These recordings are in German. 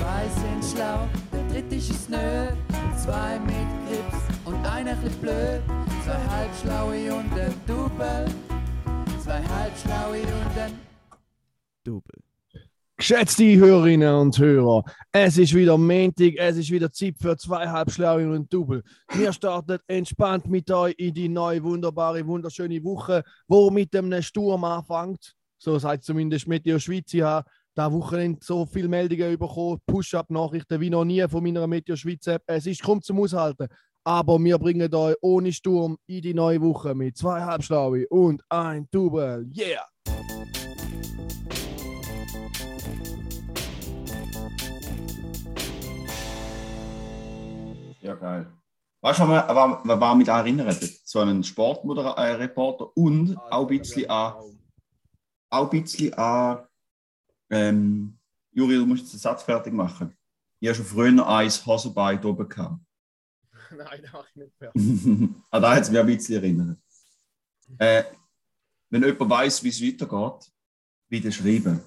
Zwei sind schlau, der dritte ist es nö. Zwei mit Grips und einer bisschen blöd. Zwei halbschlaue und ein Double. Zwei halbschlaue und ein Double. Geschätzte Hörerinnen und Hörer, es ist wieder Montag, es ist wieder Zeit für zwei Halbschlaue und Double. Wir starten entspannt mit euch in die neue, wunderbare, wunderschöne Woche, wo mit einem Sturm anfängt. So sagt zumindest Meteo Schweiz. Ich habe da Wochenende so viele Meldungen bekommen, Push-Up-Nachrichten wie noch nie von meiner Meteo Schweiz App. Es ist kaum zum Aushalten. Aber wir bringen euch ohne Sturm in die neue Woche mit zwei Halbschlaue und ein Double. Yeah! Ja, geil. Weißt du, was man, was mich da erinnert? So einen Sportreporter und auch ein bisschen an, auch ein bisschen an ähm, Juri, du musst jetzt den Satz fertig machen. Ich habe schon früher eins Hosenbein oben gehabt. Nein, das mache ich nicht fertig. An da hat es mich ein bisschen erinnert. Äh, wenn jemand weiß, wie es weitergeht, bitte schreiben.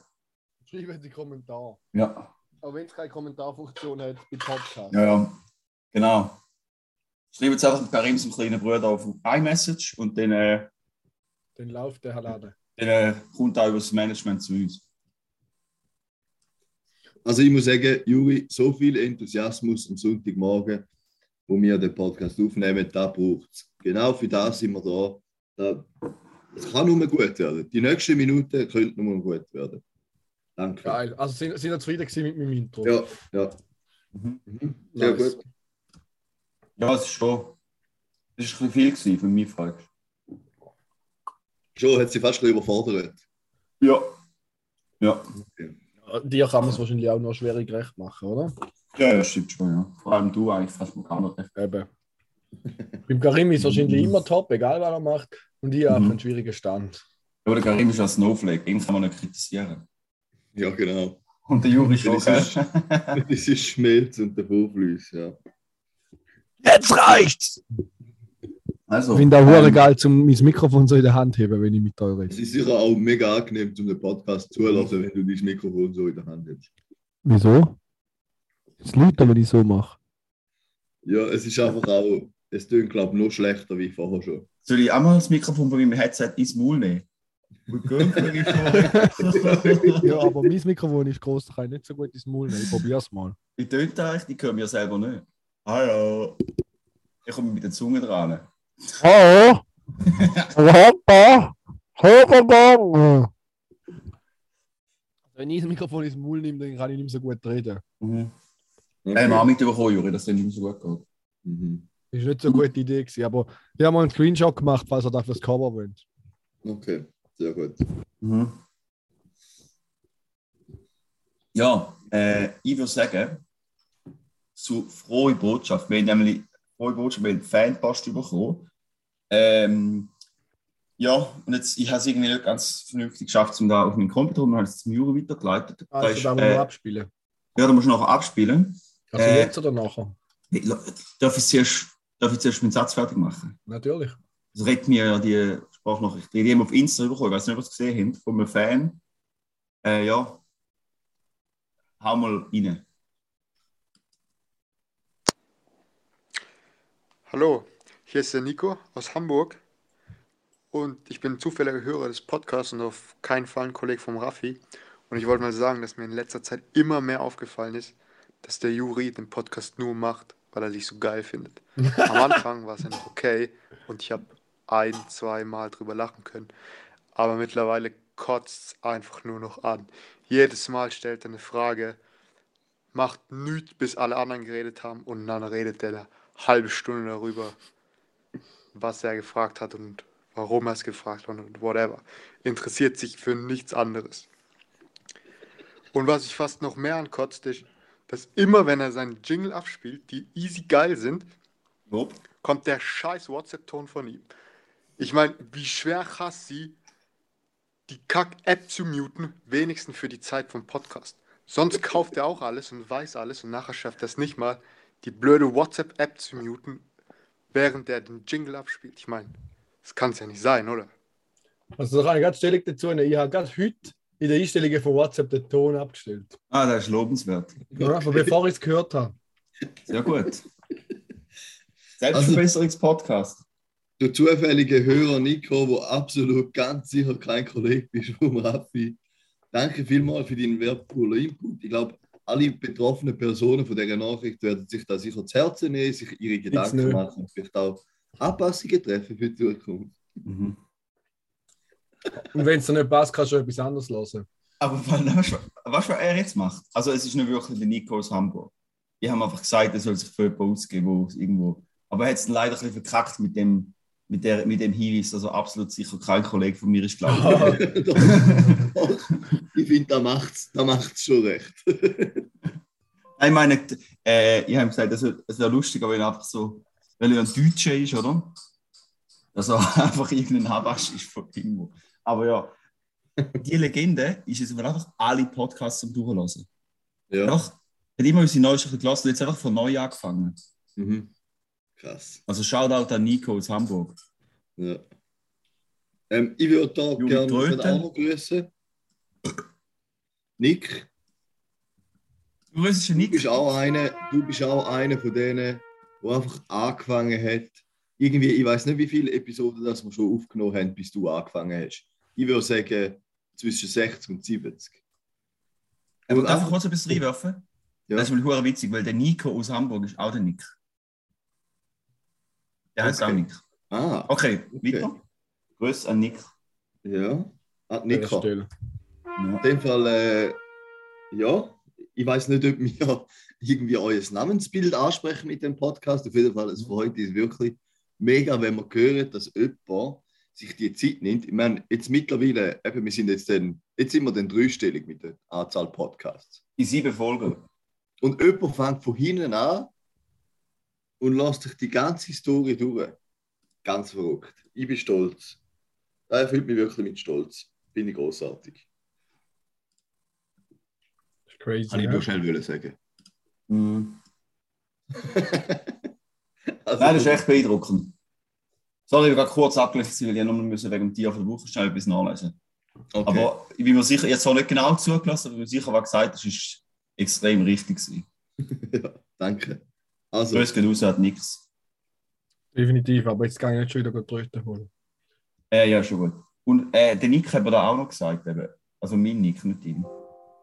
Schreiben Sie Kommentar. Ja, Auch wenn es keine Kommentarfunktion hat bei Podcast. ja, ja. Genau. Schreiben Sie einfach Karim zum kleinen Bruder auf iMessage und dann, äh, Dann läuft der Laden. dann äh, kommt auch über das Management zu uns. Also ich muss sagen, Juri, so viel Enthusiasmus am Sonntagmorgen, wo wir den Podcast aufnehmen, da braucht es. Genau für das sind wir da. Es kann nur gut werden. Die nächsten Minuten könnten nur gut werden. Danke. Geil. Also sind, sind ihr zufrieden gewesen mit meinem Intro? Ja, ja. Mhm. Mhm. Sehr Nice. gut. Ja, es ist schon. Es ist ein bisschen viel gewesen, für mich fragst. Schon hat sie fast ein bisschen überfordert. Ja. Ja. Dir kann man es wahrscheinlich auch noch schwer gerecht machen, oder? Ja, das stimmt schon, ja. Vor allem du eigentlich fast mal gar nicht. Eben. Beim Karim ist wahrscheinlich immer top, egal was er macht. Und ich habe Mhm. einen schwierigen Stand. Aber der Karim ist ein Snowflake, ihn kann man nicht kritisieren. Ja, genau. Und der Juri ist- Das ist Schmelz und der Vorflüss, ja. Jetzt reicht's! Also, Ich finde auch ähm, hure geil, um mein Mikrofon so in der Hand zu haben, wenn ich mit euch Es rede. ist sicher auch mega angenehm, zum den Podcast zulassen, wenn du das Mikrofon so in der Hand hast. Wieso? Es lauter, wenn ich so mache. Ja, es ist einfach auch, es tönt, glaube ich, noch schlechter wie vorher schon. Soll ich einmal das Mikrofon von meinem Headset ins Maul nehmen? Wenn ich Ja, aber mein Mikrofon ist groß, da kann ich nicht so gut ins Maul nehmen. Ich probier's mal. Wie tönt das eigentlich? Die hören wir selber nicht. Hallo. Ich komme mit der Zunge dran. Hallo! Hoppa! Hochgegangen! Wenn ich das Mikrofon ins Maul nehme, dann kann ich nicht mehr so gut reden. Mhm. Okay. Hey, mal mitbekommen, Juri, dass das nicht mehr so gut geht. Mhm. Das war nicht so eine gute Idee, gewesen, aber ich habe mal einen Screenshot gemacht, falls ihr das fürs Cover wollt. Okay, sehr gut. Mhm. Ja, äh, ich würde sagen, zu frohe Botschaft. Wir haben nämlich frohe Botschaft, wir haben Fanpost bekommen. Ähm, ja, und jetzt, ich habe es irgendwie nicht ganz vernünftig geschafft, um da auf meinen Computer und habe es zum Juri weitergeleitet. Da Also, ist, da muss äh, abspielen. ja, da musst du nachher abspielen. Also äh, jetzt oder nachher? Darf ich zuerst, darf ich zuerst meinen Satz fertig machen? Natürlich. Das regt mir ja die Sprachnachricht. Die haben auf Insta bekommen. Ich weiß nicht, ob ihr es gesehen habt, von einem Fan. Äh, ja. Hau mal rein. Hallo, hier ist der Nico aus Hamburg und ich bin zufälliger Hörer des Podcasts und auf keinen Fall ein Kollege vom Raffi. Und ich wollte mal sagen, dass mir in letzter Zeit immer mehr aufgefallen ist, dass der Juri den Podcast nur macht, weil er dich so geil findet. Am Anfang war es ja noch okay und ich habe ein, zwei Mal drüber lachen können. Aber mittlerweile kotzt es einfach nur noch an. Jedes Mal stellt er eine Frage, macht nichts, bis alle anderen geredet haben und dann redet er eine halbe Stunde darüber, was er gefragt hat und warum er es gefragt hat und whatever. Interessiert sich für nichts anderes. Und was ich fast noch mehr ankotzt, ist, dass immer, wenn er seinen Jingle abspielt, die easy geil sind, Lob. kommt der scheiß WhatsApp-Ton von ihm. Ich meine, wie schwer hasst sie, die Kack-App zu muten, wenigstens für die Zeit vom Podcast. Sonst kauft er auch alles und weiß alles und nachher schafft er es nicht mal, die blöde WhatsApp-App zu muten, während er den Jingle abspielt. Ich meine, das kann es ja nicht sein, oder? Also da kann ich ganz stellig dazu nehmen. Ich habe gerade heute in den Einstellungen von WhatsApp den Ton abgestellt. Ah, das ist lobenswert. Ja, aber bevor ich es gehört habe. Sehr gut. Selbstverbesserungspodcast. Du zufällige Hörer Nico, wo absolut ganz sicher kein Kollege bist vom Raffi. Danke vielmals für deinen wertvollen Input. Ich glaube, alle betroffenen Personen von dieser Nachricht werden sich da sicher zu Herzen nehmen, sich ihre Gedanken machen und vielleicht auch Anpassungen treffen für die Zukunft. Mhm. Und wenn es dir nicht passt, kannst du etwas anderes hören. Aber weißt du, was er jetzt macht? Also, es ist nicht wirklich der Nico aus Hamburg. Die haben einfach gesagt, er soll sich für jemanden ausgeben, wo es irgendwo. Aber er hat es dann leider ein bisschen verkackt mit dem, mit, der, mit dem Hinweis, also absolut sicher kein Kollege von mir ist, glaube ich. Doch, doch. ich finde, da macht es da macht's schon recht. Ich meine, äh, ich habe gesagt, es wäre wär lustig, wenn er einfach so, weil er ein Deutscher ist, oder? Dass er einfach irgendein Habasch ist von irgendwo. Aber ja, die Legende ist jetzt einfach alle Podcasts zum Durchlassen. Ja. Einfach, hat immer unsere Neuigkeiten gelassen, jetzt einfach von neu angefangen. Mhm. Krass. Also Shoutout an Nico aus Hamburg. Ja. Ähm, ich würde da Juri gerne Tröten. auch noch grüßen. Nick, Du grüßt du Nico. bist auch einer, du bist auch einer von denen, der einfach angefangen hat. Irgendwie, ich weiß nicht, wie viele Episoden das wir schon aufgenommen haben, bis du angefangen hast. Ich würde sagen, zwischen 60 und 70. Aber darf ich kurz etwas reinwerfen? Ja. Das ist mal witzig, weil der Nico aus Hamburg ist auch der Nick. Der heißt Okay. auch Nick. Ah, Okay, Okay. weiter. Grüß an Nick. ja. Ah, An Nico. Stelle. Ja. In dem Fall, äh, ja, ich weiß nicht, ob wir irgendwie euer Namensbild ansprechen mit dem Podcast. Auf jeden Fall, es freut uns wirklich mega, wenn wir hören, dass jemand sich die Zeit nimmt. Ich meine, jetzt mittlerweile, eben, wir sind jetzt, dann, jetzt sind wir dann dreistellig mit der Anzahl Podcasts. In sieben Folgen. Und jemand fängt von hinten an und lässt sich die ganze Story durch. Ganz verrückt. Ich bin stolz. Das erfüllt mich wirklich mit Stolz. Bin ich großartig. Das ist crazy. Kann ich ja. nur schnell wollen sagen. Mhm. Also, Nein, das ist echt beeindruckend. Sorry, ich war kurz abgelenkt, weil ich nur müssen wegen dem Tier von der Woche schnell etwas nachlesen. okay. Aber ich bin mir sicher, jetzt habe nicht genau zugelassen, aber ich bin mir sicher, was gesagt das ist extrem richtig gewesen. ja, danke. Also, Grüß geht raus, hat nichts. Definitiv, aber jetzt kann ich nicht schon wieder Tröten holen. Äh, ja, schon gut. Und äh, der Nick hat mir da auch noch gesagt, eben, also mein Nick, nicht ihm,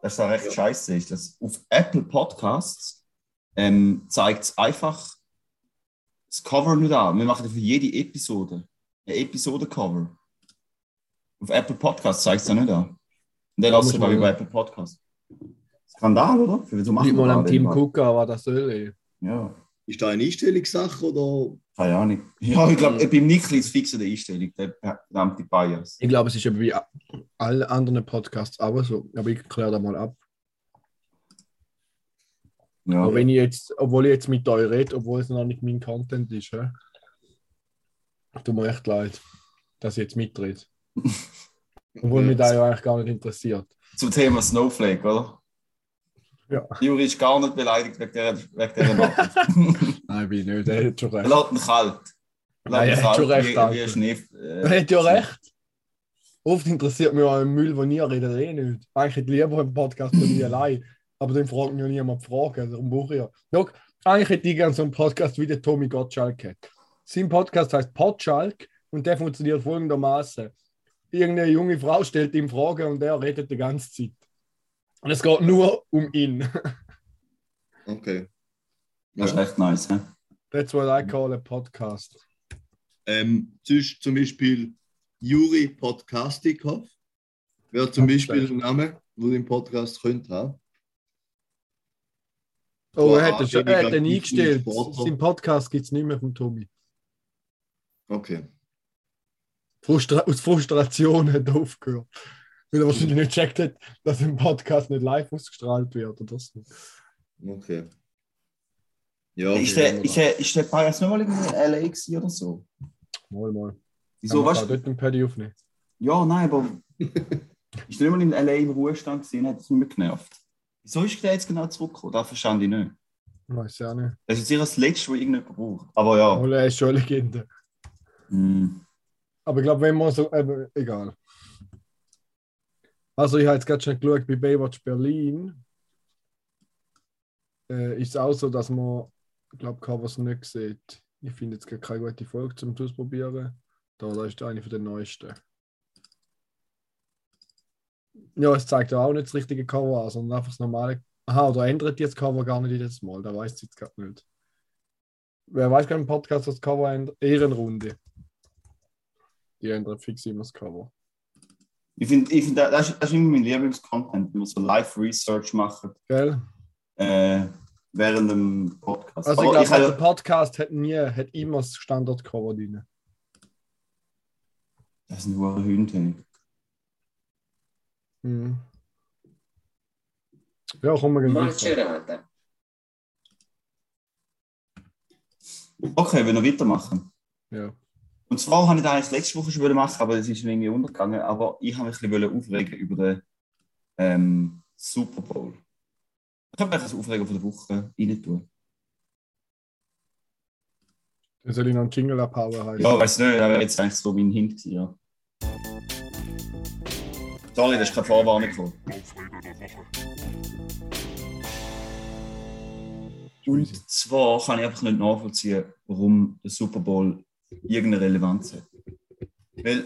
dass da recht Ja. scheiße ist, dass auf Apple Podcasts ähm, zeigt es einfach das Cover nicht an. Wir machen für jede Episode ein Episoden-Cover. Auf Apple Podcasts zeigt es ja nicht an. Und der lässt muss sogar man- über Apple Podcasts. Skandal, oder? Für so machen Nicht mal am Team gucken, was das soll. ey. Ja, ist da eine Einstellungssache oder? keine Ahnung. Ja, ich glaube, beim Nick ist fix eine Einstellung, der verdammte Bias. Ich glaube, es ist eben wie alle anderen Podcasts auch so. Aber ich kläre das mal ab. Ja. Aber wenn ich jetzt, obwohl ich jetzt mit euch rede, obwohl es noch nicht mein Content ist, hä? tut mir echt leid, dass ich jetzt mitrede. Obwohl mich das ja eigentlich gar nicht interessiert. Zum Thema Snowflake, oder? Ja. Juri ist gar nicht beleidigt wegen dieser, wegen dieser Nachricht. Nein, bin ich nicht. Er hat schon er recht. lässt ihn kalt. Er ihn hat schon kalt recht, wie, Schnee. Er Äh, hat ja recht. Oft interessiert mich auch ein Müll, den ihr redet, eh nicht. Eigentlich hätte ich lieber einen Podcast von mir allein. Aber dann fragt mich ja niemand Fragen. Darum brauche ich ja. Schau, eigentlich hätte ich gerne so einen Podcast wie der Tommy Gottschalk hat. Sein Podcast heißt Podschalk und der funktioniert folgendermaßen. Irgendeine junge Frau stellt ihm Fragen und er redet die ganze Zeit. Und es geht nur um ihn. Okay. das ist Ja. echt nice. He? That's what I call a podcast. Ähm, zum Beispiel Juri Podcastikov wäre zum Beispiel ein Name, wo den Podcast könnte haben. Oh, er hat, den schon- er hat den eingestellt. Sein Podcast gibt es nicht mehr von Tommy. Okay. Frustra aus Frustration hat er aufgehört. Weil er wahrscheinlich nicht gecheckt hat, dass ein Podcast nicht live ausgestrahlt wird oder so. Okay. Ja, Ist, der, ist, der, ist der Bias nicht mal in LA oder so? Mal, mal. Wieso, auch du? dort ein Paddy aufnehmen. Ja, nein, aber. ist der nicht mal in LA im Ruhestand gewesen, hat es mehr genervt. Wieso ist der jetzt genau zurückgekommen? Das verstand ich nicht. Weiß ja nicht. Das ist sicher das Letzte, was irgendjemand braucht. Aber ja. Mal, er ist schon eine Legende. Mm. Aber ich glaube, wenn man so. Eben, egal. Also ich habe jetzt gerade schon geschaut, bei Baywatch Berlin äh, ist es auch so, dass man, ich glaube, Covers nicht sieht. Ich finde jetzt gerade keine gute Folge zum Ausprobieren. Da, ist eine von den neuesten. Ja, es zeigt ja auch nicht das richtige Cover an, sondern einfach das normale. Aha, oder ändert das Cover gar nicht jedes Mal? Da weiß ich jetzt gerade nicht. Wer weiß gar im Podcast das Cover ändert? Ehrenrunde. Die ändern fix immer das Cover. Ich finde, ich find, das, ist, das ist immer mein Lieblingscontent, wenn wir so Live-Research machen Gell? äh, während dem Podcast. Also ich glaube, der Podcast hat nie, hat immer das Standard-Cover drin. Das sind hohe Hunde. Mhm. Ja, kommen wir weiter. Malcerata. Okay, wir noch weitermachen. Ja. Und zwar habe ich das eigentlich letzte Woche schon machen, aber es ist mir irgendwie untergegangen. Aber ich habe mich ein bisschen aufregen über den ähm, Super Bowl. Ich habe mich das Aufregen von der Woche rein tun. Dann soll ich noch einen Jingle abhauen. Ja, weiß nicht, wäre jetzt eigentlich so mein Hint ja. Sorry, das ist keine Vorwarnung gekommen. Und zwar kann ich einfach nicht nachvollziehen, warum der Super Bowl irgendeine Relevanz hat. Weil,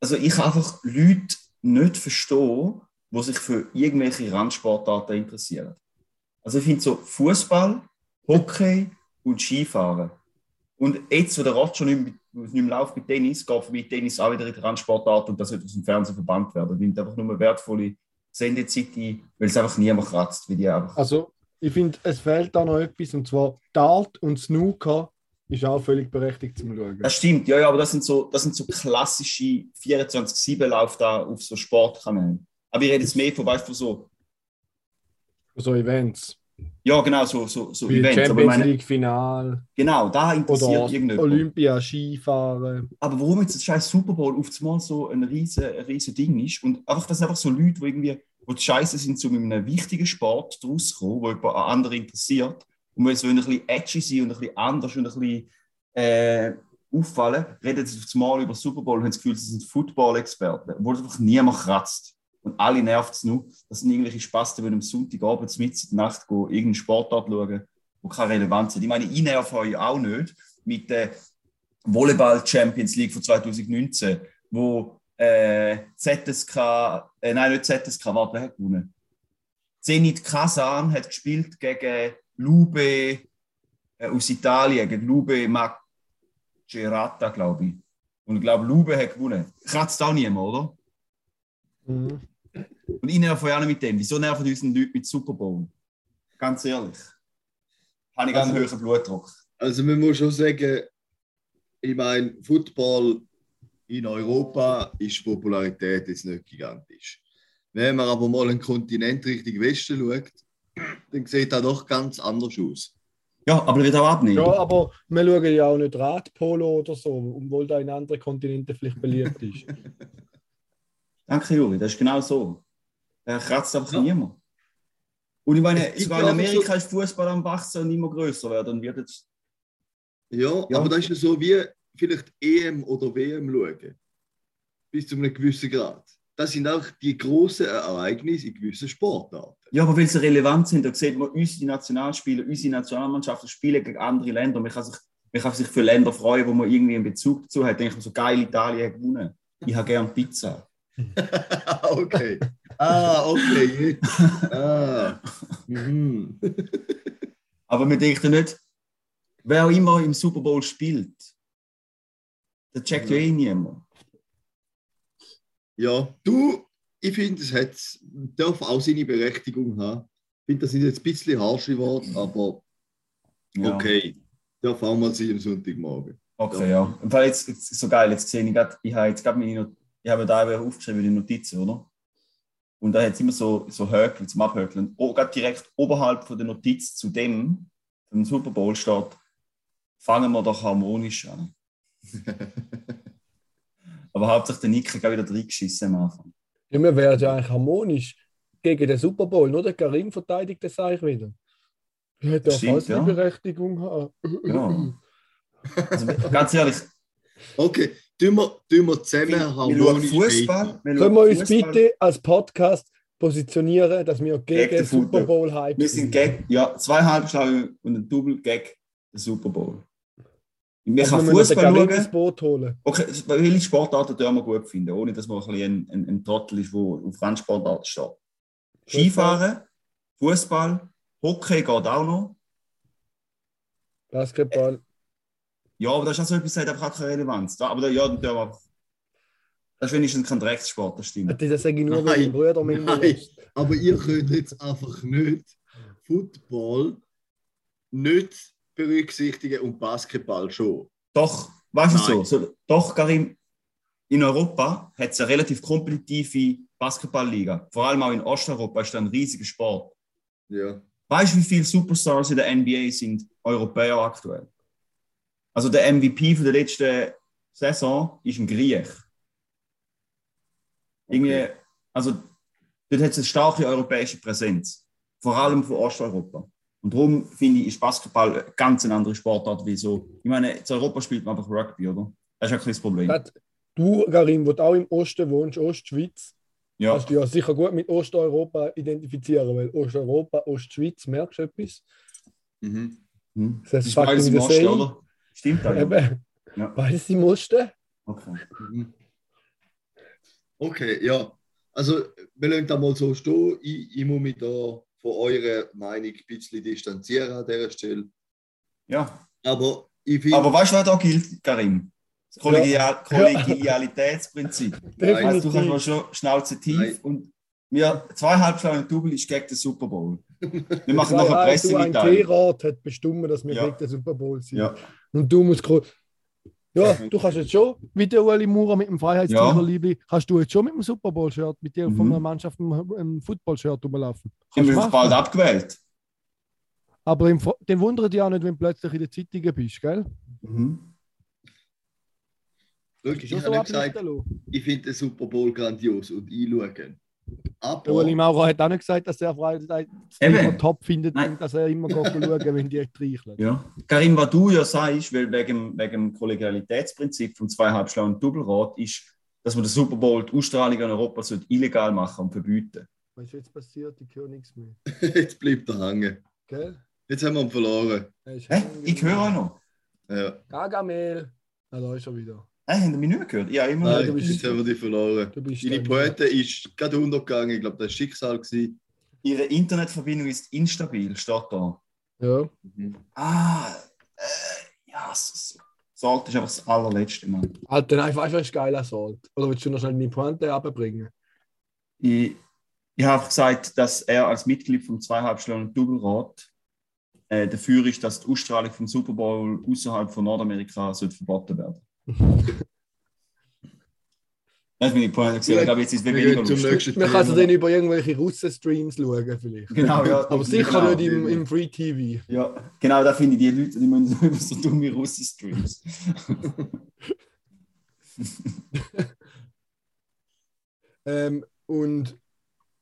also ich einfach Leute nicht verstehen, die sich für irgendwelche Randsportarten interessieren. Also ich finde so Fußball, Hockey und Skifahren. Und jetzt, wo der Rad schon nicht mehr, nicht mit Tennis, geht für mich Tennis auch wieder in die Randsportart und das wird aus dem Fernsehen verbannt werden. Das nimmt einfach nur wertvolle Sendezeit ein, weil es einfach niemand kratzt, wie die einfach. Also, ich finde, es fehlt da noch etwas, und zwar Dart und Snooker ist auch völlig berechtigt zum Schauen. Das stimmt, ja, ja, aber das sind so, das sind so klassische 24-7-Lauf da auf so Sportkanälen. Aber ich rede jetzt mehr von, weißt du, so, So Events. ja, genau, so, so, so Wie Events. Champions meine, League Final genau, da interessiert oder irgendjemand. Olympia, Skifahren. Aber warum jetzt das scheiß Super Bowl auf einmal so ein riesen, ein riesen Ding ist und einfach, das sind einfach so Leute, die irgendwie, wo die Scheiße sind, zu einem wichtigen Sport draus kommen, wo jemand an andere interessiert und wenn sie ein bisschen edgy sein und ein bisschen anders und ein bisschen äh, auffallen, reden sie auf einmal über Super Bowl und haben das Gefühl, sie sind Football-Experten, es einfach niemand kratzt. Und alle nervt es nur. Das sind irgendwelche Spasten, die am Sonntagabend mit der Nacht gehen, irgendeinen Sportart schauen, wo keine Relevanz hat. Ich meine, ich nerv euch auch nicht mit der Volleyball Champions League von 2019, wo äh, ZSK, äh, nein, nicht ZSK, warte, wer hat gewonnen? Zenit Kasan hat gespielt gegen Lube äh, aus Italien, gegen Lube Macerata, glaube ich. Und ich glaube, Lube hat gewonnen. Kratzt auch niemand, oder? Mhm. Und ich nerv euch auch nicht mit dem. Wieso nerven uns Leute mit Super Bowl? Ganz ehrlich. Habe ich ganz Also- hohen Blutdruck. Also man muss schon sagen, ich meine, Football in Europa ist die Popularität jetzt nicht gigantisch. Wenn man aber mal einen Kontinent Richtung Westen schaut, dann sieht das doch ganz anders aus. Ja, aber er wird auch abnehmen. Ja, aber wir schauen ja auch nicht Radpolo oder so, obwohl da in anderen Kontinenten vielleicht beliebt ist. Danke, Juri, das ist genau so. Er kratzt einfach Ja. niemand. Und ich meine, sogar in Amerika ist Fußball am wachsen und immer größer werden. Und wird jetzt, Ja, Ja. aber das ist ja so wie vielleicht EM oder WM schauen. Bis zu einem gewissen Grad. Das sind auch die großen Ereignisse in gewissen Sportarten. ja, aber weil sie relevant sind, da sieht man unsere Nationalspieler, unsere Nationalmannschaften spielen gegen andere Länder. Man kann sich, man kann sich für Länder freuen, wo man irgendwie einen Bezug dazu hat. Denke ich so geil, Italien hat gewonnen. Ich habe gern Pizza. okay. Ah, okay. Ah. Mhm. Aber man denkt ja nicht, wer immer im Super Bowl spielt, der checkt ja eh niemand. Ja, du, ich finde, es hat, darf auch seine Berechtigung haben. Ich finde, das sind jetzt ein bisschen harsche Worte, aber Ja. okay. Darf auch mal sein am Sonntagmorgen. Okay, ja. Im Fall jetzt, jetzt ist so geil, jetzt sehe ich gerade, ich habe jetzt gerade meine Not ich habe da eben aufgeschrieben, die Notizen, oder? Und da hat es immer so, so Höckel zum Abhökeln. Oh, gerade direkt oberhalb von der Notiz zu dem, dem Super Bowl steht, fangen wir doch harmonisch an. Aber hauptsächlich der Nick hat auch wieder reingeschissen am Anfang. Ja, wir wären ja eigentlich harmonisch gegen den Super Bowl, nur der Karim verteidigt das eigentlich wieder. Er ja Stimmt, fast ja. die Berechtigung haben. Genau. Also, ganz ehrlich, Okay, tun wir, tun wir zusammen Wir harmonisch Fußball. wir Können wir uns Fußball. bitte als Podcast positionieren, dass wir gegen, Gegen den Super. Bowl Hype Wir sind gegen, ja, zwei Halbschlaue und ein Double gegen den Super Bowl. Wir Also können wir den Fußball Karim ins schauen. Boot holen. Okay, welche Sportarten dürfen wir gut finden, ohne dass man ein, bisschen ein, ein, Trottel ist, der auf Randsportarten steht. Skifahren, Fußball, Hockey geht auch noch. Basketball. Ja, aber das ist auch so etwas, das hat einfach keine Relevanz. Da, aber da, ja, dann dürfen wir. Das ist wenigstens kein Dreckssport, das stimmt. Das sage ich nur, Nein, weil mein Bruder mit mir nein. ist. Aber ihr könnt jetzt einfach nicht Football nicht berücksichtigen und Basketball schon. Doch, weißt du so, so? Doch, Karim, in Europa hat es eine relativ kompetitive Basketballliga. Vor allem auch in Osteuropa ist das ein riesiger Sport. Ja. Weißt du, wie viele Superstars in der NBA sind Europäer aktuell? Also der MVP von der letzten Saison ist ein Griech. Irgendwie, also dort hat es eine starke europäische Präsenz. Vor allem von Osteuropa. Und darum finde ich, ist Basketball eine ganz eine andere Sportart wie so. Ich meine, in Europa spielt man einfach Rugby, oder? Das ist ein kleines Problem. Das- Du, Karim, wo du auch im Osten wohnst, Ostschweiz, Ja, kannst du ja sicher gut mit Osteuropa identifizieren, weil Osteuropa, Ostschweiz, merkst du etwas? Mhm. hm. Das das ist beides im the Osten, oder? Stimmt das? Ja. Eben, Ja. beides im Osten. Okay. Mhm. Okay, ja. Also, wir lassen da mal so stehen. Ich, ich muss mich da von eurer Meinung ein bisschen distanzieren an dieser Stelle. ja. Aber ich finde, Aber weißt du, was da gilt, Karim? Das Kollegial Kollegialitätsprinzip. Also, du kannst mal schon Schnauze tief Nein. und wir zwei Halbschlagen Double ist gegen den Super Bowl. Wir machen noch eine ein Pressemitteilung. T-Rat hat bestimmt, dass wir Ja. gegen den Super Bowl sind. Ja. Und du musst ja, du kannst jetzt schon, wie der Ueli Maurer mit dem Freiheitstiger-Liebli, kannst du jetzt schon mit dem Super Bowl-Shirt, mit dir Mhm. von der Mannschaft im, Football-Shirt rumlaufen. Wir machen. bald abgewählt. Aber im, den wundert dich auch nicht, wenn du plötzlich in den Zeitungen bist, gell? Mhm. Kannst ich du habe gesagt, ich finde den Super Bowl grandios und einschauen. Der Ueli Aber, Maurer hat auch nicht gesagt, dass er Freiheit Eben. immer top findet Nein. und dass er immer schauen, wenn die streicheln. Ja. Karim, was du ja sagst, weil wegen, wegen dem Kollegialitätsprinzip vom zweieinhalbschlauen Doppelrad ist, dass man den Super Bowl, die Ausstrahlung in Europa sollte illegal machen und verbieten. Was ist jetzt passiert? Ich höre nichts mehr. jetzt bleibt er hängen. Gell? Jetzt haben wir ihn verloren. Er Hä? Ich höre auch noch. Ja. Gargamel. Ah, da ist er wieder. Hä, haben wir mich nicht gehört? Ja, immer Nein, bist- jetzt haben wir die verloren. Deine dann- Poete ist gerade untergegangen. Ich glaube, das war Schicksal. Gewesen. Ihre Internetverbindung ist instabil, steht da. Ja. Ah, äh, ja, Salt ist einfach das allerletzte, Mann. Alter, nein, einfach ein geiler Salt. Oder willst du noch schnell deine Pointe abbringen? Ich, ich habe gesagt, dass er als Mitglied vom zweieinhalbschlauen Doppelrad äh, dafür ist, dass die Ausstrahlung vom Super Bowl außerhalb von Nordamerika sollte verboten werden. Das ist meine Pointe. gewesen. Ich glaube, jetzt ist es weniger lustig. Man kann Thema. dann über irgendwelche Russen-Streams schauen, vielleicht. Genau, ja. Aber sicher genau, nicht im, im Free TV. Ja, genau, da finde ich die Leute, die müssen über so dumme Russen-Streams. Ähm, und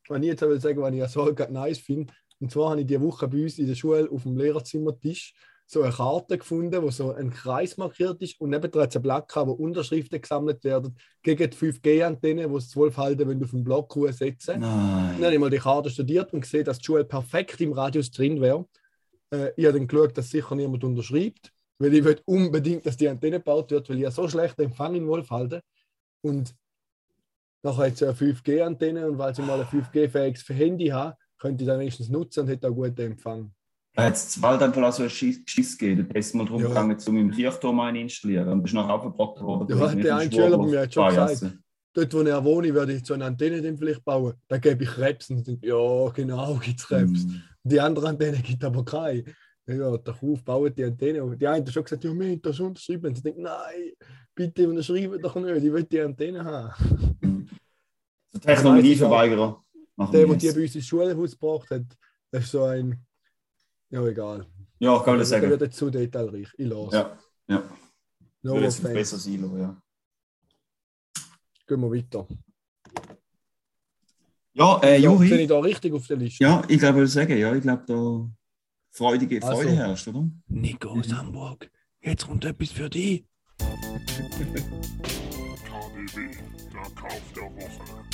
wenn ich jetzt will sagen, was ich Salt gerade nice finde, und zwar habe ich diese Woche bei uns in der Schule auf dem Lehrerzimmertisch so eine Karte gefunden, wo so ein Kreis markiert ist und neben hat es ein Blatt gehabt, wo Unterschriften gesammelt werden gegen die 5G-Antenne, die es 12 halten, wenn du auf den Block setzen. Dann habe Nein. ich mal die Karte studiert und gesehen, dass die Schule perfekt im Radius drin wäre. Äh, ich habe dann geschaut, dass sicher niemand unterschreibt, weil ich will unbedingt, dass die Antenne gebaut wird, weil ich ja so schlecht Empfang in Wolfhalden. Und nachher hat es ja eine 5G-Antenne und weil ich mal ein 5G-fähiges Handy habe, könnte ich das wenigstens nutzen und hätte auch guten Empfang. Da hat es bald einfach auch so einen Schiss Schiss gegeben. Da ist mal darum Ja. gegangen, um im Kirchturm einen installieren. Und bist nachher aufgebrockt worden. Ja, hat der ein Schüler bei mir hat schon gesagt. Dort, wo ich wohne, werde ich so eine Antenne dann vielleicht bauen. Da gebe ich Krebs. Und denke, ja, genau, gibt es Krebs. Mm. Die andere Antenne gibt aber keine. Ja, doch auf, bauen die Antenne. Und die eine hat schon gesagt, ja, wir das unterschrieben. Und ich denke, nein, bitte unterschreiben doch nicht, ich will die Antenne haben. Der Technologieverweigerer. Der, der die bei uns ins Schulhaus gebracht hat, das ist so ein. Ja, egal. Ja, kann ich Der sagen. wird jetzt zu detailreich. Ich lasse. Ja, ja. No Würde jetzt besser sein, lassen, ja. Gehen wir weiter. Ja, äh, Ja, bin Juri. ich da richtig auf der Liste? Ja, ich glaube, ich würde sagen, ja, ich glaube, da freudige Also. Freude herrscht, oder? Nico aus Hamburg, jetzt kommt etwas für dich. BB, der Kauf der Woche.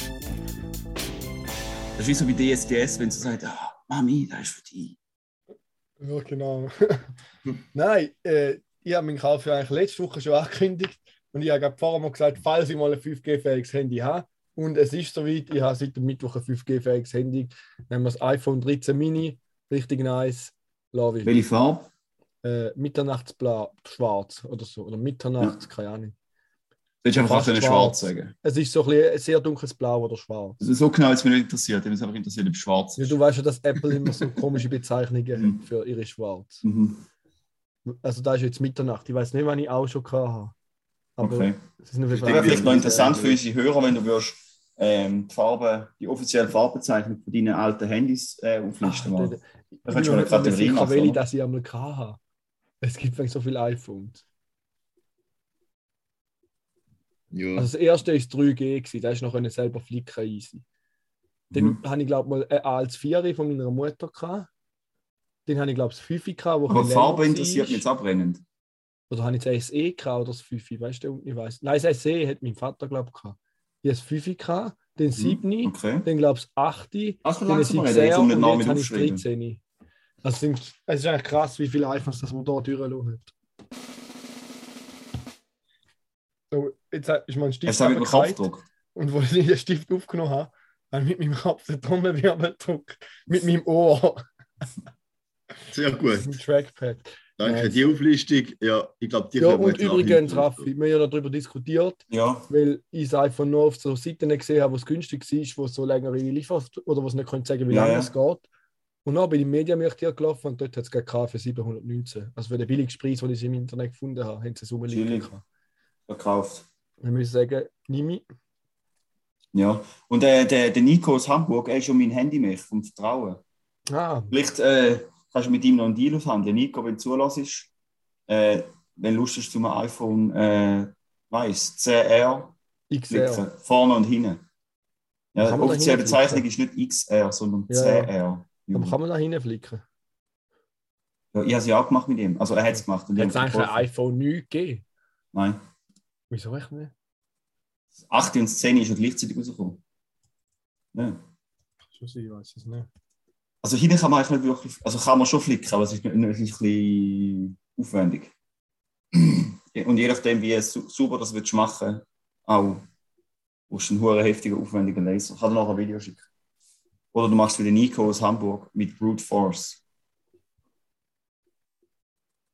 Das ist wie so wie DSDS, wenn sie sagt, ah, Mami, das ist für dich. Ja, genau. Nein, äh, ich habe meinen Kauf ja eigentlich letzte Woche schon angekündigt und ich habe vorher mal gesagt, falls ich mal ein 5G-fähiges Handy habe und es ist soweit, ich habe seit dem Mittwoch ein 5G-fähiges Handy, wir das iPhone 13 Mini, richtig nice, love ich. Welche Farbe? Äh, Mitternachtsblau, schwarz oder so, oder Mitternachts, keine Ahnung. Du hättest einfach können schwarz. schwarz sagen. Es ist so ein, bisschen ein sehr dunkles Blau oder schwarz. Also so genau hat es mich nicht interessiert. Mich hat einfach interessiert, ob schwarz Ja, ist. du weißt ja, dass Apple immer so komische Bezeichnungen Mhm. für ihre Schwarz. Mhm. Also da ist jetzt Mitternacht. Ich weiß nicht, wann ich auch schon hatte. Aber Okay. es ist wäre vielleicht noch interessant für unsere Hörer, wenn du würdest, ähm, die Farbe, die offizielle Farbbezeichnung von deinen alten Handys äh, auflisten. Mal. Da Ich kannst bin du mir mal eine Kategorie machen. welche oder? das ich einmal hatte. Es gibt so viele iPhones. Ja. Also das erste ist 3G, gewesen. da ist noch eine selber flicken easy. Dann Mhm. habe ich glaube mal ein als 4 von meiner Mutter gehabt. Dann habe ich glaube das 5 gehabt, wo Aber Farbe interessiert war. mich jetzt abbrennend. Oder habe ich das SE gehabt oder das 5? Weißt du, ich weiß. Nein, das SE hat mein Vater glaube ich gehabt. Ich habe das 5 gehabt, den 7, Okay. dann glaube ich das 8, Also dann langsam das reden, jetzt 17 um und den Namen jetzt habe ich das aufschreiben. 13. Also es ist eigentlich krass, wie viele iPhones das man da durchlassen hat. Jetzt ist mein Stift runtergefallen. Kopfdruck? Und wo ich den Stift aufgenommen habe, habe ich mit meinem Kopf den Trommelwirbel gedrückt. Mit meinem Ohr. Sehr gut. Mit dem Trackpad. Danke. Nice. Die Auflistung, ja, ich glaube, die Ja, können wir und jetzt auch übrigens, Raffi, wir haben ja noch darüber diskutiert, Ja. weil ich das iPhone nur auf so Seiten gesehen habe, wo es günstig ist, wo es so längere Liefer oder wo es nicht können sagen, wie Ja, lange ja. es geht. Und dann bin ich im Mediamarkt hier gelaufen und dort hat es gerade gehabt für 719. Also für den billigsten Preis, den ich im Internet gefunden habe, haben sie es rumliegen. Chillig. Verkauft. Wir müssen sagen, nimm ich. Ja. Und äh, der, der Nico aus Hamburg, er ist schon mein Handymech vom Vertrauen. Ah, Vielleicht äh, kannst du mit ihm noch einen Deal aushandeln. Der Nico, wenn du zulässt, äh, wenn du Lust hast, zum iPhone, äh, weiss, 10R XR. klicken. Vorne und hinten. Ja, die offizielle hinten? Bezeichnung ist nicht XR, sondern Ja, ja. 10R. Aber kann man da hinflicken? Ja, ich habe es ja auch gemacht mit ihm. Also er hat es gemacht. Ich Hat es eigentlich ein iPhone 9 gegeben? Nein. Wieso echt nicht? Das 8 und das 10 ist ja gleichzeitig rausgekommen. Ja. Schon sein, ich weiß es nicht. Also hinten kann man eigentlich nicht wirklich, also kann man schon flicken, aber es ist nicht, nicht ein bisschen aufwendig. Und je nachdem, wie su- sauber das willst machen, auch brauchst du einen hohen, heftigen, aufwendigen Laser. Ich kann dir noch ein Video schicken. Oder du machst wie den Nico aus Hamburg mit Brute Force.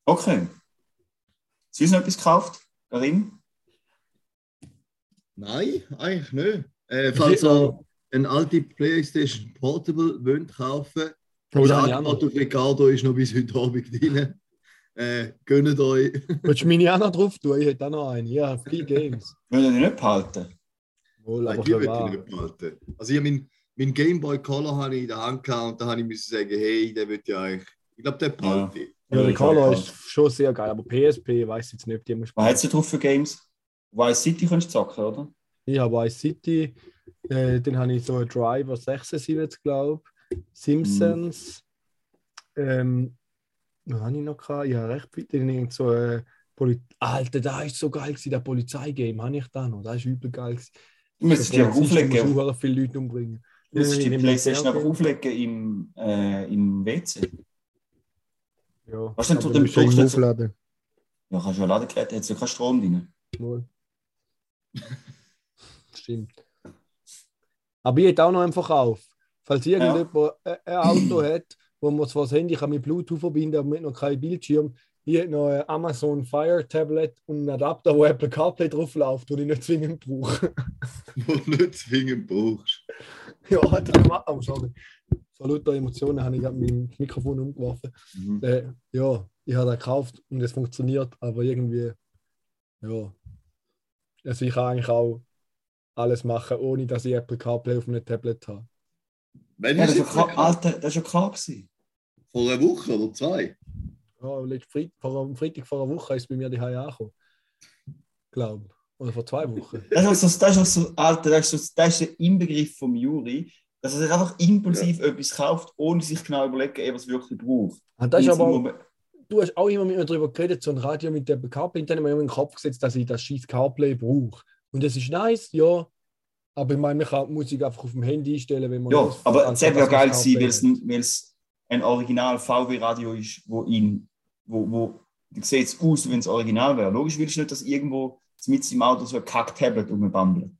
Okay. Sie noch etwas gekauft, Karim? Nein, eigentlich nicht. Äh, falls ihr eine alte PlayStation Portable wollt kaufen Oh, das Angebot noch. auf Ricardo ist noch bis heute Abend drin. Äh, gönnt euch. Willst du meine auch noch drauf tun? Ich hätte auch noch eine. Ja, viele Games. Wollen die nicht behalten? Wohl, Nein, aber die für will wahr. ich nicht behalten. Also ich habe meinen mein Game Boy Color habe ich in der Hand gehabt und da habe ich müssen sagen, hey, der wird ja eigentlich. Ich glaube, der behalte ich. Ja, Ja, der ich Color ist schon sehr geil, aber PSP weiß jetzt nicht, ob die muss Was hat sie drauf für Games? Vice City kannst du zocken, oder? Ich habe Vice City, äh, dann habe ich so einen Driver 76, glaube ich. Simpsons. Ähm, was habe ich noch gehabt? Ja, recht viel. Dann irgend so äh, Poli Alter, da ist so geil gewesen, der Polizeigame. Habe ich da noch? Das ist übel geil. gewesen. Du müsstest die einfach Polizist, du musst auflegen. auch viele Leute umbringen. Du müsstest die Ja, Playstation ja, ja. auflegen im, äh, im WC. Ja, Was denn du ja Durchschnitt- aufladen. Ja, kannst du ja Ladegerät, hat ja keinen Strom drin. Wohl. Stimmt. Aber ich hätte auch noch einen Verkauf. Falls irgendjemand ein ein Auto hat, wo man zwar das Handy kann mit Bluetooth verbinden aber mit noch kein Bildschirm, ich hätte noch ein Amazon Fire Tablet und einen Adapter, wo Apple CarPlay drauf läuft, den ich nicht zwingend brauche. Wo du nicht zwingend brauchst. ja, Alter, oh, sorry. Vor lauter Emotionen habe ich mein Mikrofon umgeworfen. Mhm. Äh, ja, ich habe den gekauft und es funktioniert, aber irgendwie, ja. Also ich kann eigentlich auch alles machen, ohne dass ich Apple CarPlay auf einem Tablet habe. Wenn Ja, ich das es ist ja klar, Alter, das ist ja klar gewesen. Vor einer Woche oder zwei. Ja, am Freitag vor einer Woche ist es bei mir die angekommen. Glaube Oder vor zwei Wochen. Das ist auch so, das ist auch so Alter, das ist, so, das ist der Inbegriff vom Juri, dass er sich einfach impulsiv etwas kauft, ohne sich genau überlegen, was er wirklich braucht. Und das ist aber, du hast auch immer mit mir darüber geredet, so ein Radio mit dem CarPlay, dann habe ich mir in den Kopf gesetzt, dass ich das scheiß CarPlay brauche. Und das ist nice, ja. Aber ich meine, man kann die Musik einfach auf dem Handy einstellen, wenn man Ja, losfährt, aber anstatt es wäre ja geil gewesen, weil es, ein Original VW-Radio ist, wo ihn, wo, wo, sieht es aus, wenn es Original wäre. Logisch willst du nicht, dass irgendwo mit im Auto so ein Kack-Tablet rumbambelt.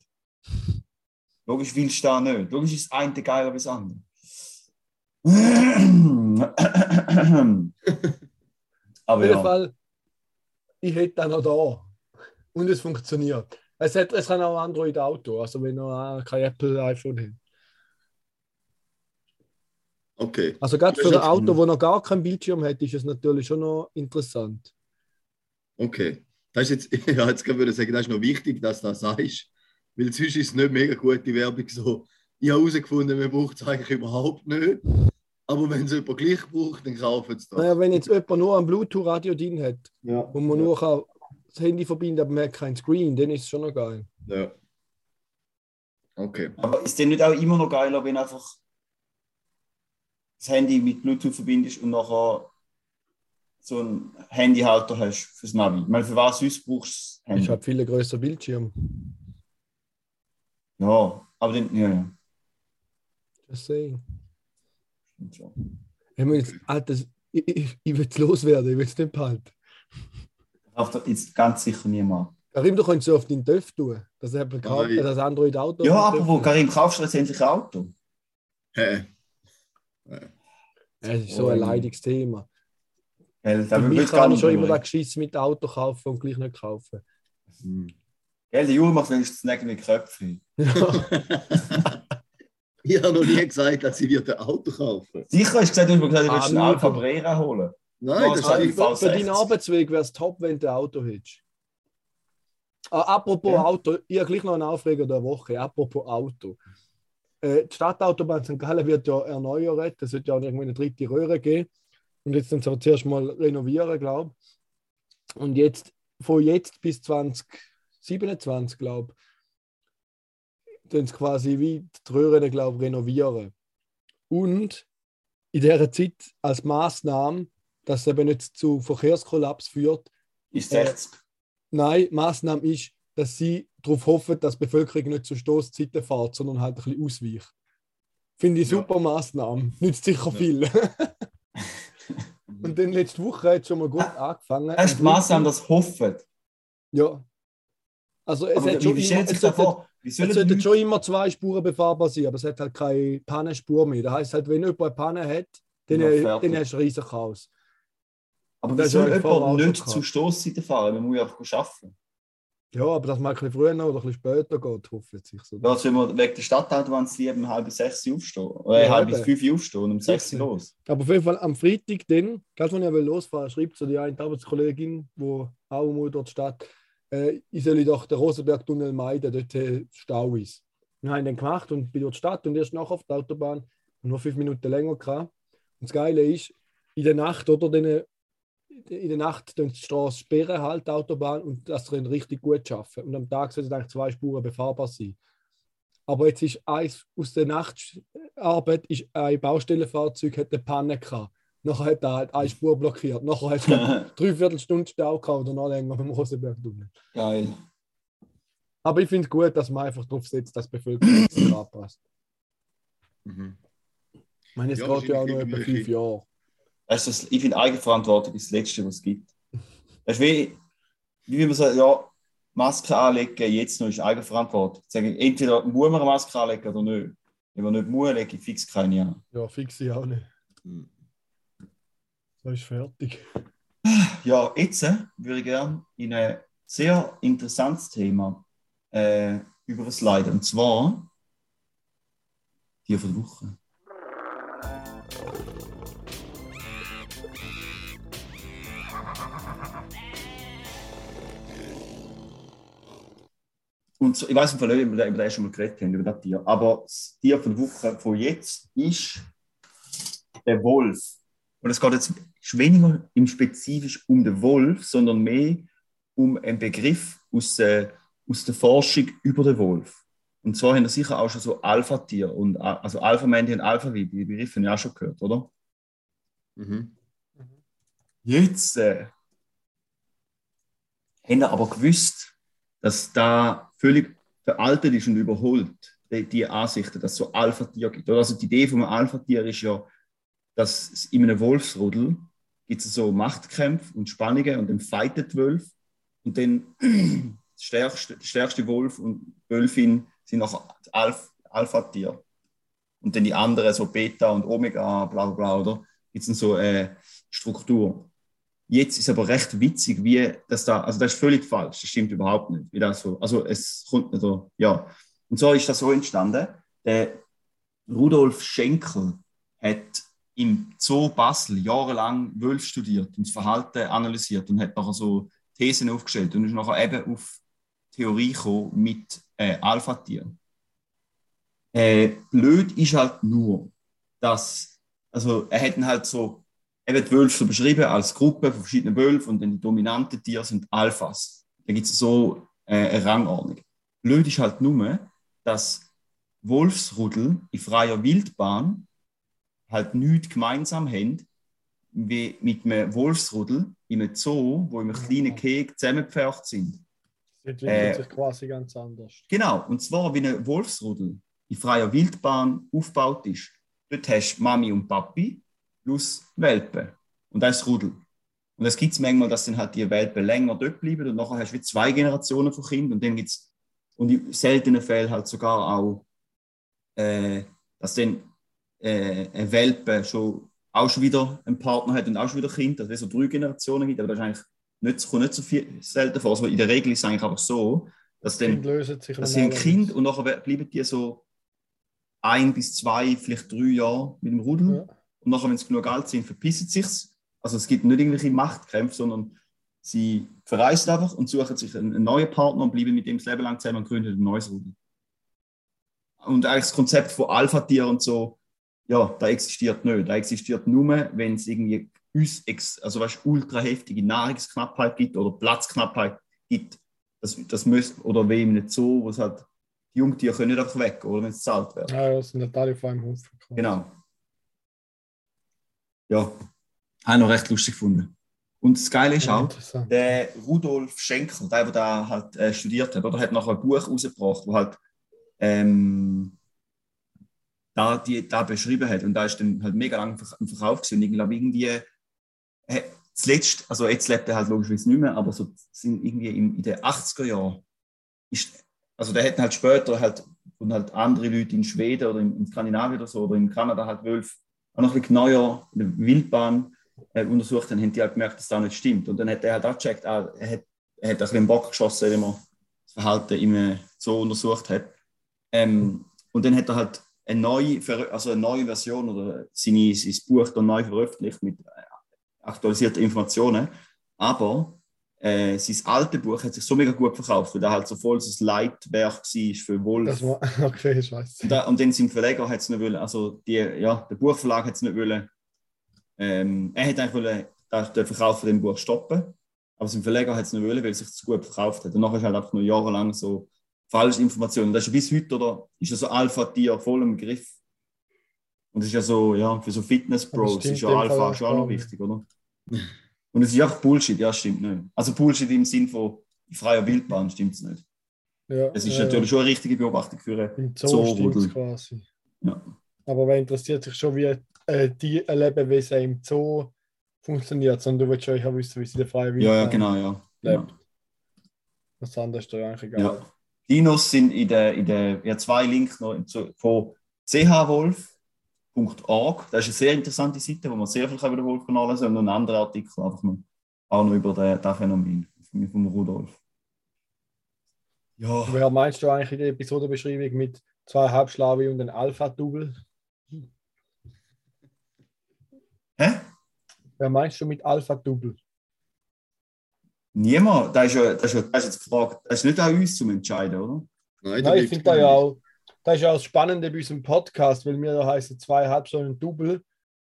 Logisch willst du da nicht. Logisch ist das eine geiler als das andere. Auf Aber jeden ja, Fall, ich hätte dann noch da. Und es funktioniert. Es, hat, es kann auch Android-Auto, also wenn ihr kein Apple-iPhone habt. Okay. Also gerade für ein Auto, das noch gar keinen Bildschirm hat, ist es natürlich schon noch interessant. Okay. Das ist jetzt, ja, jetzt würde ich sagen, das ist noch wichtig, dass du das sagst. Weil sonst ist es nicht mega gute Werbung so. Ich habe herausgefunden, man braucht es eigentlich überhaupt nicht. Aber wenn es jemand gleich braucht, dann kaufen sie das. Naja, wenn jetzt jemand nur ein Bluetooth-Radio drin hat, Ja. wo man nur kann das Handy verbinden aber man hat keinen Screen, dann ist es schon noch geil. Ja. Okay. aber ist denn nicht auch immer noch geiler, wenn einfach das Handy mit Bluetooth verbindest und nachher so einen Handyhalter hast fürs Navi? Ich meine, für was sonst brauchst du das Handy? Ich habe viel größer Bildschirm. Ja, aber dann, ja, ja. Just saying. Stimmt schon. Ich, meine, jetzt, Alter, ich, ich, ich will es loswerden, ich will es nicht behalten. Darf das jetzt ganz sicher niemand. Karim, du könntest es auf deinen TÜV tun. Das hat man gekauft, Nein. das Android-Auto. Ja, auf den aber wo. Karim, kaufst du letztendlich ein Auto? Hä? Es ist so ein leidiges Thema. Gell, da mich kann ich schon immer das Geschiss mit Auto kaufen und gleich nicht kaufen. Hm. Gell, der Juri macht wenigstens nicht mit Köpfen. Ich habe noch nie gesagt, dass ich wieder ein Auto kaufen Sicher hast du gesagt, du hast gesagt, du Ah, willst einen nie Alfa von- Brera holen. Nein, das das ist ist für, V60. für deinen Arbeitsweg wäre es top, wenn du ein Auto hättest. Ah, apropos Ja. Auto, ich habe gleich noch einen Aufreger der Woche. Apropos Auto. Äh, die Stadtautobahn St. Gallen wird ja erneuert. Es wird ja irgendwie eine dritte Röhre geben. Und jetzt dann zuerst mal renovieren, glaube ich. Und jetzt, von jetzt bis 2027, glaube ich, sie quasi wie die Röhren, glaube ich, renovieren. Und in dieser Zeit als Maßnahme, dass es eben nicht zu Verkehrskollaps führt, Ist Äh, 60. Nein, die Maßnahme ist, dass sie darauf hoffen, dass die Bevölkerung nicht zu Stoßzeiten fährt, sondern halt ein bisschen ausweicht. Finde ich Ja. super Maßnahme. Nützt sicher Ja. viel. Und dann letzte Woche hat es schon mal gut angefangen. Hast du Maßnahmen, das hoffen? Ja. Also es Aber hat schon immer, es das es sollen die sollte Leute- schon immer zwei Spuren befahrbar sein, aber es hat halt keine Pannenspur mehr. Das heißt halt, wenn jemand eine Panne hat, dann, Ja, äh, dann hast du ein riesen Chaos. Aber wie soll auch jemand nicht zu Stoßzeiten fahren? Man muss ja einfach arbeiten. Ja, aber dass man ein bisschen früher oder ein bisschen später geht, hoffentlich. So. Ja, sollen wir wegen der Stadtautobahn sieben, halb sechs aufstehen? Oder Ja, halb bis fünf aufstehen und um sechs los? Aber auf jeden Fall am Freitag dann, gerade wenn ich will losfahren schreibt so die eine Arbeitskollegin, die auch mal dort steht, äh, ich soll doch den Rosenbergtunnel meiden, dort äh, Stau ist. Wir haben den gemacht und bin dort Stadt und erst nachher auf der Autobahn nur fünf Minuten länger gehabt. Und das Geile ist, in der Nacht oder den, in der Nacht die Straße sperren halt die Autobahn und das können richtig gut schaffen. Und am Tag sollten eigentlich zwei Spuren befahrbar sein. Aber jetzt ist eins aus der Nachtarbeit ist ein Baustellenfahrzeug hat eine Panne gehabt. Nachher hat er halt eine Spur blockiert. Nachher hat es dreiviertel Stunde Stau gehabt oder noch länger beim Rosenberg-Tunnel. Geil. Aber ich finde es gut, dass man einfach darauf setzt, dass die Bevölkerung sich anpasst. Mhm. Ich meine, es Ja, geht ja auch noch wahrscheinlich etwa fünf Jahre. Weißt du, ich finde Eigenverantwortung ist das Letzte, was es gibt. Das ist wie, wie wenn man sagt, ja, Maske anlegen, jetzt noch ist Eigenverantwortung. Sagen, entweder muss man eine Maske anlegen oder nicht. Wenn man nicht muss, lege ich fix keine an. Ja, fix ich auch nicht. Mhm. So ist fertig. Ja, jetzt äh, würde ich gerne in ein sehr interessantes Thema äh, über das Leiden. Und zwar die von der Woche. Und so, ich weiß nicht, ob wir über das schon mal geredet haben, über das Tier. Aber das Tier von der Woche von jetzt ist der Wolf. Und es geht jetzt weniger im spezifisch um den Wolf, sondern mehr um einen Begriff aus, äh, aus der Forschung über den Wolf. Und zwar haben wir sicher auch schon so Alpha-Tier und also Alpha-Männchen und Alpha-Weibchen, die Begriffe haben wir auch schon gehört, oder? Mhm. Jetzt äh, haben wir aber gewusst, dass da völlig veraltet ist und überholt, die, die Ansichten, dass es so Alpha-Tier gibt. Oder Also die Idee vom Alpha-Tier ist ja, dass in einem Wolfsrudel gibt es so Machtkämpfe und Spannungen und dann fightet Wolf und dann der stärkste, der stärkste Wolf und Wölfin sind noch Alph Alpha-Tier. Und dann die anderen, so Beta und Omega, bla bla bla, oder? Gibt es so eine Struktur. Jetzt ist aber recht witzig, wie das da, also das ist völlig falsch, das stimmt überhaupt nicht. Wie das so, also es kommt nicht so, ja. Und so ist das so entstanden. Der Rudolf Schenkel hat im Zoo Basel jahrelang Wölfe studiert und das Verhalten analysiert und hat nachher so Thesen aufgestellt und ist nachher eben auf Theorie gekommen mit äh, Alpha-Tieren. Äh, blöd ist halt nur, dass, also er hat ihn halt so, eben die Wölfe so beschrieben als Gruppe von verschiedenen Wölfen und dann die dominanten Tiere sind Alphas. Da gibt es so äh, eine Rangordnung. Blöd ist halt nur, dass Wolfsrudel in freier Wildbahn halt nichts gemeinsam haben wie mit einem Wolfsrudel in einem Zoo, wo in einem kleinen Keg zusammengepfercht sind. Das entwickelt Äh, sich quasi ganz anders. Genau, und zwar wie ein Wolfsrudel in freier Wildbahn aufgebaut ist. Dort hast du Mami und Papi plus Welpen. Und das das Rudel. Und es gibt manchmal, dass dann halt die Welpen länger dort bleiben und nachher hast du zwei Generationen von Kindern und dann gibt es, und in seltenen Fällen halt sogar auch, äh, dass dann äh, ein Welpe schon auch schon wieder einen Partner hat und auch schon wieder Kind, dass es so drei Generationen gibt, aber das ist eigentlich nicht, kommt nicht so viel selten vor. Also in der Regel ist es eigentlich einfach so, dass dann dass sie ein. Kind und nachher bleiben die so ein bis zwei, vielleicht drei Jahre mit dem Rudel. Ja. Und nachher, wenn sie genug alt sind, verpissen sie sich. Also es gibt nicht irgendwelche Machtkämpfe, sondern sie verreisen einfach und suchen sich einen, einen neuen Partner und bleiben mit dem das Leben lang zusammen und gründen ein neues Rudel. Und eigentlich das Konzept von Alpha-Tier und so, ja, da existiert nicht. Da existiert nur, wenn es irgendwie uns, also weißt, ultra heftige Nahrungsknappheit gibt oder Platzknappheit gibt. Das, das müsst, oder wie in einem Zoo, wo es halt, die Jungtiere können nicht einfach weg, oder wenn sie zahlt werden. Ja, das sind nicht alle einem Haufen. gekommen. Genau. Ja, habe ich noch recht lustig gefunden. Und das Geile ist auch, der Rudolf Schenkel, der, der da halt äh, studiert hat, oder hat nachher ein Buch rausgebracht, wo halt ähm, da, die, da beschrieben hat. Und da ist dann halt mega lang im Verkauf gewesen. Ich glaube, irgendwie äh, zuletzt, also jetzt lebt er halt logischerweise nicht mehr, aber so sind irgendwie in, in den 80er Jahren ist, also der hat halt später halt und halt andere Leute in Schweden oder in, in Skandinavien oder so oder in Kanada halt Wölfe auch noch ein bisschen neuer in der Wildbahn äh, untersucht, dann haben die halt gemerkt, dass das nicht stimmt. Und dann hat er halt auch gecheckt, ah, er hat, er hat ein bisschen Bock geschossen, wenn man das Verhalten im so untersucht hat. Ähm, und dann hat er halt eine neue, also eine neue Version oder seine, sein Buch dann neu veröffentlicht mit äh, aktualisierten Informationen. Aber äh, sein alte Buch hat sich so mega gut verkauft, weil er halt so voll so ein Leitwerk war für Wolf. Das war, okay, ich weiß. Und, und dann sein Verleger hat es nicht wollen, also die, ja, der Buchverlag hat es nicht wollen. Ähm, er hat eigentlich wollen, den Verkauf von dem Buch stoppen, aber sein Verleger hat es nicht wollen, weil es sich zu gut verkauft hat. Und nachher ist halt einfach nur jahrelang so falsche Informationen. Das ist bis heute, oder? Ist ja so Alpha-Tier voll im Griff. Und es ist ja so, ja, für so Fitness-Pros ist ja Alpha auch schon auch noch wichtig, oder? Und es ist einfach Bullshit, ja, stimmt nicht. Also Bullshit im Sinn von freier Wildbahn stimmt es nicht. Ja, Es ist ja, natürlich schon eine richtige Beobachtung für eine Im Zoo stimmt quasi. Ja. Aber wer interessiert sich schon, wie äh, die Lebewesen im Zoo funktioniert, sondern du willst schon ja wissen, wie sie der freien Ja, ja, Wildbahn genau, ja. lebt. ja. Das andere ist dir eigentlich egal. Ja. Dinos sind in der, in der ja, zwei Links noch von chwolf.org. Das ist eine sehr interessante Seite, wo man sehr viel über den Wolf kann lesen kann und einen anderen Artikel einfach noch, auch noch über den, das Phänomen von Rudolf. Ja, Wer meinst du eigentlich in der Episodenbeschreibung mit zwei Halbschlaue und ein Alpha-Double? hä? Wer meinst du mit Alpha-Double? Niemand. Das ist, ja, das, ist ja, das ist jetzt gefragt. Das ist nicht an uns zum Entscheiden, oder? Nein, Nein, ich finde das ja auch, das ist ja auch das Spannende bei unserem Podcast, weil wir da heißen zwei Halbstunden Double.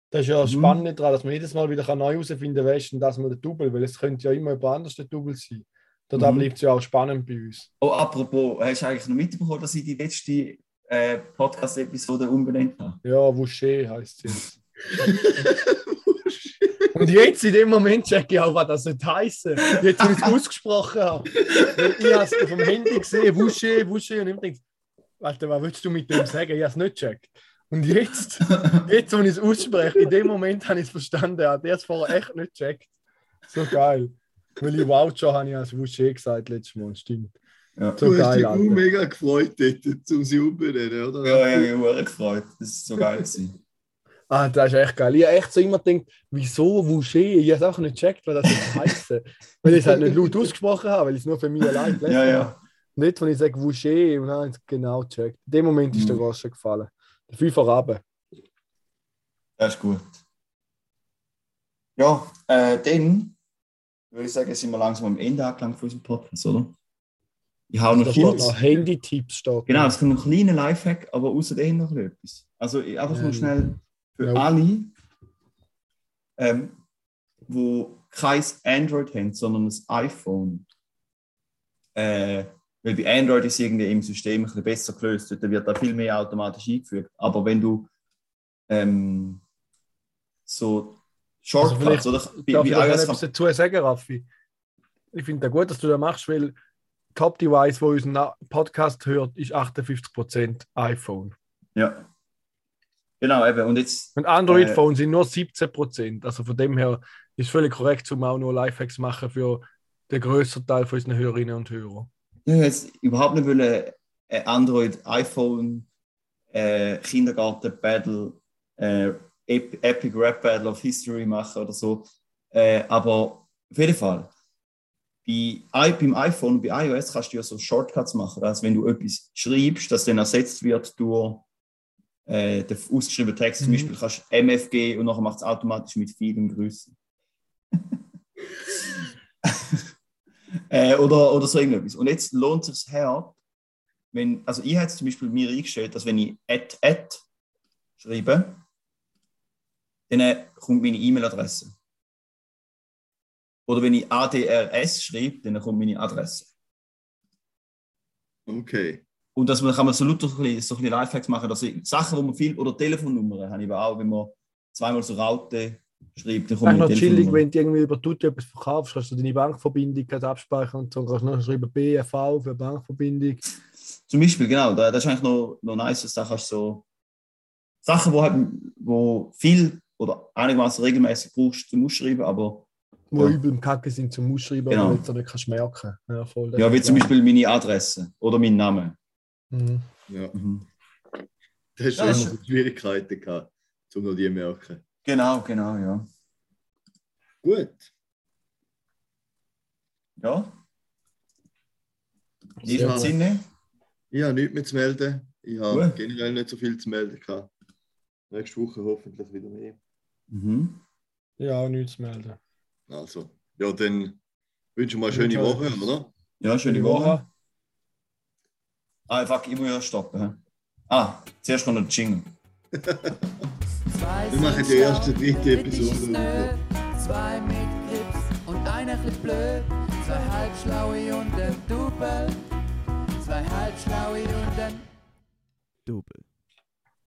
Das ist ja das Mhm. Spannende daran, dass man jedes Mal wieder neu herausfinden kann, ist denn das mal der Double, weil es könnte ja immer jemand anders der Double sein. Da Mhm. bleibt es ja auch spannend bei uns. Oh, apropos, hast du eigentlich noch mitbekommen, dass ich die letzte äh, Podcast-Episode umbenannt habe? Ja, Woucher heißt es. jetzt. Und jetzt in dem Moment check ich auch, was das nicht heißen. Jetzt, wenn ich es ausgesprochen habe. Ich habe es dem Handy gesehen, Wusche, Wusche, und ich denke, Alter, was willst du mit dem sagen? Ich habe es nicht gecheckt. Und jetzt, jetzt, wenn ich es ausspreche, in dem Moment habe ich es verstanden. Ja, der hat es vorher echt nicht gecheckt. So geil. Weil ich Voucher habe ich als Wusche gesagt letztes Mal, stimmt. Ja, So Du hast geil, dich auch Alter. mega gefreut, dort zum sie umbenennen, oder? ja, ja, ich habe mich gefreut. Das ist so geil. gewesen. Ah, das ist echt geil. Ich habe echt so immer gedacht, wieso Wusche? Ich habe es auch nicht gecheckt, was das jetzt heisst. Weil ich es halt nicht laut ausgesprochen habe, weil ich es nur für mich allein gelesen Ja, habe. ja. Nicht, wenn ich sage Wusche und dann habe ich es genau gecheckt. In dem Moment ist der Mhm. Groschen gefallen. Der Fünfer runter. Das ist gut. Ja, äh, dann würde ich sagen, sind wir langsam am Ende angelangt von unserem Podcast, oder? Ich hau Da noch kurz. Handy-Tipps. Steht Genau, es kommt noch ein kleiner Lifehack, aber außerdem noch etwas. Also einfach nur schnell für ja. alle, ähm, wo kein Android haben, sondern ein iPhone. Äh, weil bei Android ist irgendwie im System ein bisschen besser gelöst, da wird da viel mehr automatisch eingefügt. Aber wenn du ähm, so Also Shortcuts vielleicht oder darf bei, ich iOS etwas dazu sagen, Raffi? Ich finde es gut, dass du das machst, weil Top-Device, wo unseren Podcast hört, ist 58% iPhone. ja. Genau, eben. Und jetzt Und Android-Phones sind nur 17%. Also von dem her ist völlig korrekt, um auch nur Lifehacks machen für den größeren Teil von unseren Hörerinnen und Hörern. Ich wollte jetzt überhaupt nicht wollen, äh, Android, iPhone, äh, Kindergarten Battle, äh, Ep Epic Rap Battle of History machen oder so. Äh, aber auf jeden Fall, bei, beim iPhone und bei iOS kannst du ja so Shortcuts machen, dass wenn du etwas schreibst, das dann ersetzt wird durch äh, den ausgeschriebenen Text. Zum Mhm. Beispiel kannst du MFG und nachher macht es automatisch mit vielen Grüßen. äh, oder, oder so irgendetwas. Und jetzt lohnt es sich her, wenn, also ich hätte zum Beispiel mir eingestellt, dass wenn ich at, at schreibe, dann kommt meine E-Mail-Adresse. Oder wenn ich ADRS schreibe, dann kommt meine Adresse. Okay. Und dass man kann man so lauter so ein bisschen, so ein bisschen Lifehacks machen, dass ich Sachen, wo man viel, oder Telefonnummern habe ich auch, wenn man zweimal so Raute schreibt, dann kommt noch chillig, wenn du irgendwie über Tutti etwas verkaufst, kannst du deine Bankverbindung abspeichern und so kannst du noch schreiben BFV für Bankverbindung. Zum Beispiel, genau, da, das ist eigentlich noch, noch nice, dass du kannst so Sachen, wo, halt, wo viel oder einigermaßen regelmäßig brauchst zum Ausschreiben, aber Wo Ja. übel im Kacke sind zum Ausschreiben, Genau. aber jetzt nicht kannst merken. Ja, voll, ja, wie zum. Beispiel meine Adresse oder mein Name. Mhm. Ja. Mhm. Da hast du Ja, immer ist- so Schwierigkeiten gehabt, um noch die zu merken. Genau, genau, ja. Gut. Ja. In diesem. Sinne, Ich habe nichts mehr zu melden. Ich habe Gut. generell nicht so viel zu melden gehabt. Nächste Woche hoffentlich wieder mehr. mhm. Ja, nichts zu melden. Also, ja, dann wünsche ich mal eine schöne. Woche, oder? ja, schöne Woche. Ah, fuck, ich muss ja stoppen. hä? Ah, zuerst kommt noch der Jingle. Zwei Wir machen die erste, dritte ist Episode. Zwei mit Grips und einer chli blöd. Zwei halbschlaue und ein Double. Zwei halbschlaue und ein Double.